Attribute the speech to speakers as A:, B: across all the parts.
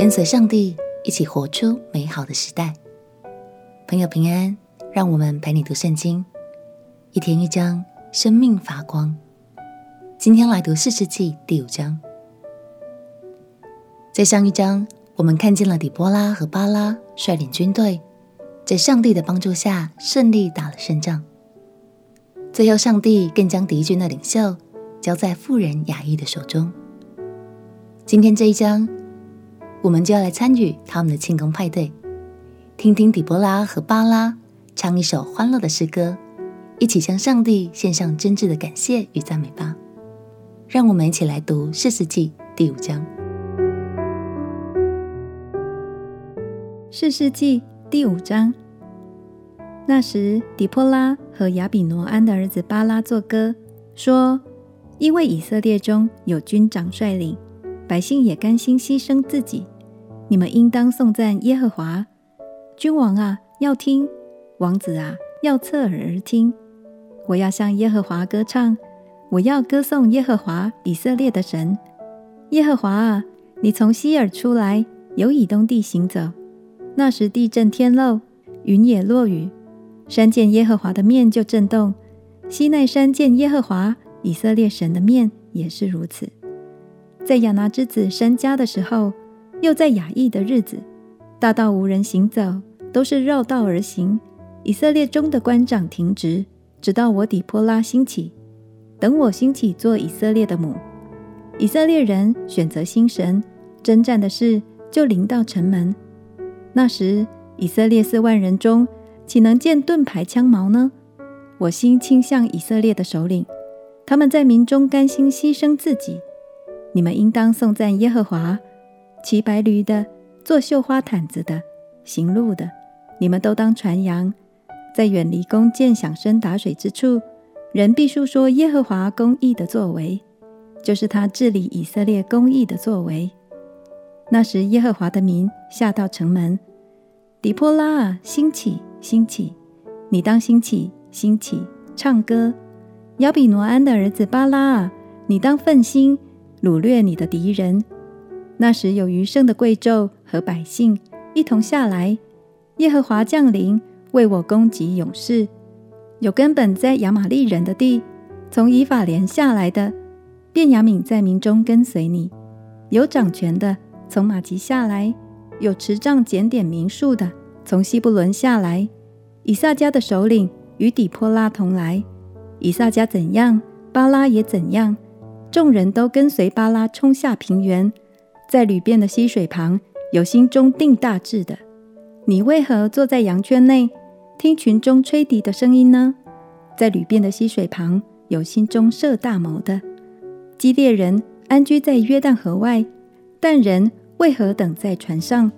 A: 跟随上帝一起活出美好的时代。朋友平安，让我们陪你读圣经，一天一章，生命发光。今天来读士师记第五章。在上一章，我们看见了底波拉和巴拉率领军队，在上帝的帮助下顺利打了胜仗。最后，上帝更将敌军的领袖交在妇人雅亿的手中。今天这一章，我们就要来参与他们的庆功派对，听听底波拉和巴拉唱一首欢乐的诗歌，一起向上帝献上真挚的感谢与赞美吧。让我们一起来读《士师记》第五章。
B: 《士师记》第五章。那时，底波拉和亚比挪庵的儿子巴拉作歌，说：“因为以色列中有军长率领。”百姓也甘心牺牲自己，你们应当颂赞耶和华。君王啊，要听；王子啊，要侧耳而听。我要向耶和华歌唱，我要歌颂耶和华以色列的神。耶和华啊，你从西珥出来，由以东地行走。那时地震天漏，云也落雨，山见耶和华的面就震动。西奈山见耶和华以色列神的面也是如此。在亚拿之子珊迦的时候，又在雅亿的日子，大道无人行走，都是绕道而行。以色列中的官长停职，直到我底波拉兴起，等我兴起做以色列的母。以色列人选择新神，征战的事就临到城门。那时，以色列四万人中，岂能见盾牌枪矛呢？我心倾向以色列的首领，他们在民中甘心牺牲自己。你们应当颂赞耶和华，骑白驴的，做绣花毯子的，行路的，你们都当传扬，在远离弓箭响声打水之处，人必述说耶和华公义的作为，就是他治理以色列公义的作为。那时耶和华的民下到城门，底波拉啊，兴起，兴起，你当兴起，兴起，唱歌。亚比挪安的儿子巴拉啊，你当奋心。掳掠你的敌人。那时有余剩的贵胄和百姓一同下来，耶和华降临，为我攻击勇士。有根本在亚玛利人的地，从以法莲下来的，便雅悯在民中跟随你。有掌权的从玛吉下来，有持杖检点民数的从西布伦下来。以萨迦的首领与底波拉同来。以萨迦怎样，巴拉也怎样。众人都跟随巴拉冲下平原，在旅便的溪水旁，有心中定大志的。你为何坐在羊圈内，听群中吹笛的声音呢？在旅便的溪水旁，有心中设大谋的。基列人安居在约旦河外，但人为何等在船上？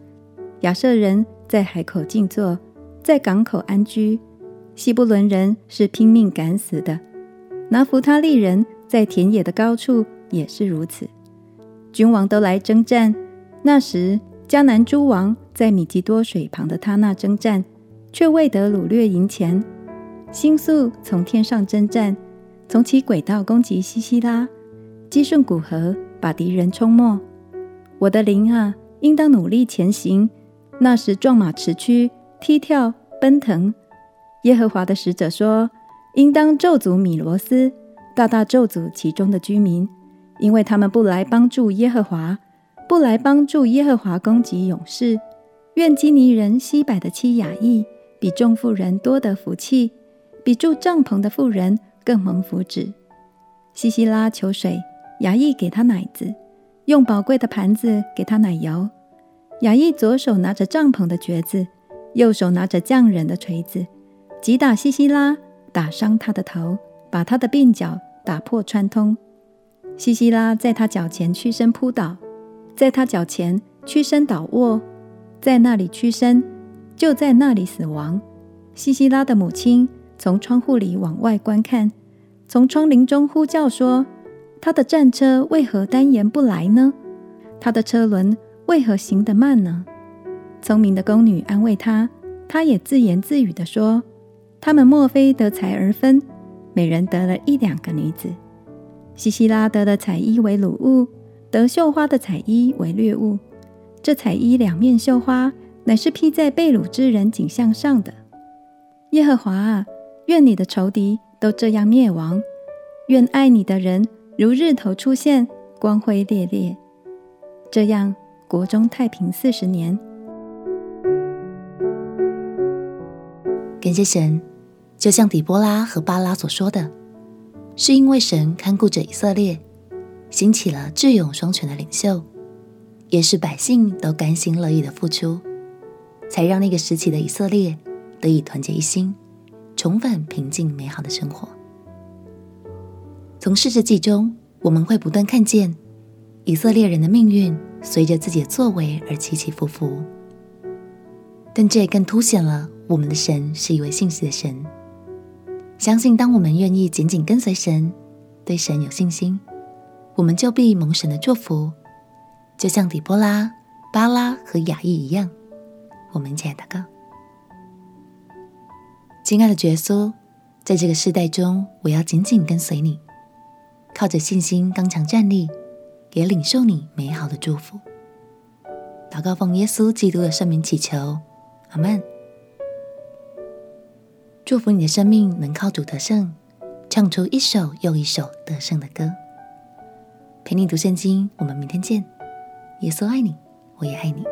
B: 亚设人在海口静坐，在港口安居。西布伦人是拼命赶死的，拿弗他利人。在田野的高处也是如此，君王都来征战。那时迦南诸王在米吉多水旁的他那征战，却未得掳掠营钱。星宿从天上征战，从其轨道攻击西西拉，激顺古河，把敌人冲没。我的灵啊，应当努力前行。那时壮马驰驱，踢跳奔腾。耶和华的使者说：应当咒诅米罗斯。大大咒诅其中的居民，因为他们不来帮助耶和华，不来帮助耶和华攻击勇士。愿基尼人西百的妻雅意比众妇人多得福气，比住帐篷的妇人更蒙福祉。西西拉求水，雅意给他奶子，用宝贵的盘子给他奶油。雅意左手拿着帐篷的橛子，右手拿着匠人的锤子，击打西西拉，打伤他的头。把他的鬓角打破穿通，西西拉在他脚前屈身扑倒，在他脚前屈身倒卧，在那里屈身，就在那里死亡。西西拉的母亲从窗户里往外观看，从窗棂中呼叫说：“他的战车为何单言不来呢？他的车轮为何行得慢呢？”聪明的宫女安慰他，他也自言自语地说：“他们莫非得财而分？”每人得了一两个女子，西西拉得的彩衣为鲁物，得绣花的彩衣为略物。这彩衣两面绣花，乃是披在被掳之人颈项上的。耶和华啊，愿你的仇敌都这样灭亡，愿爱你的人如日头出现，光辉烈烈。这样国中太平四十年。
A: 感谢神，就像底波拉和巴拉所说的，是因为神看顾着以色列，兴起了智勇双全的领袖，也是百姓都甘心乐意的付出，才让那个时期的以色列得以团结一心，重返平静美好的生活。从士师记中，我们会不断看见以色列人的命运随着自己的作为而起起伏伏，但这也更凸显了。我们的神是一位信实的神，相信当我们愿意紧紧跟随神，对神有信心，我们就必蒙神的祝福，就像底波拉、巴拉和雅意一样。我们亲爱的哥：亲爱的耶稣，在这个世代中，我要紧紧跟随你，靠着信心刚强站立，也领受你美好的祝福。祷告奉耶稣基督的圣名祈求，阿门。祝福你的生命能靠主得胜，唱出一首又一首得胜的歌。陪你读圣经，我们明天见。耶稣爱你，我也爱你。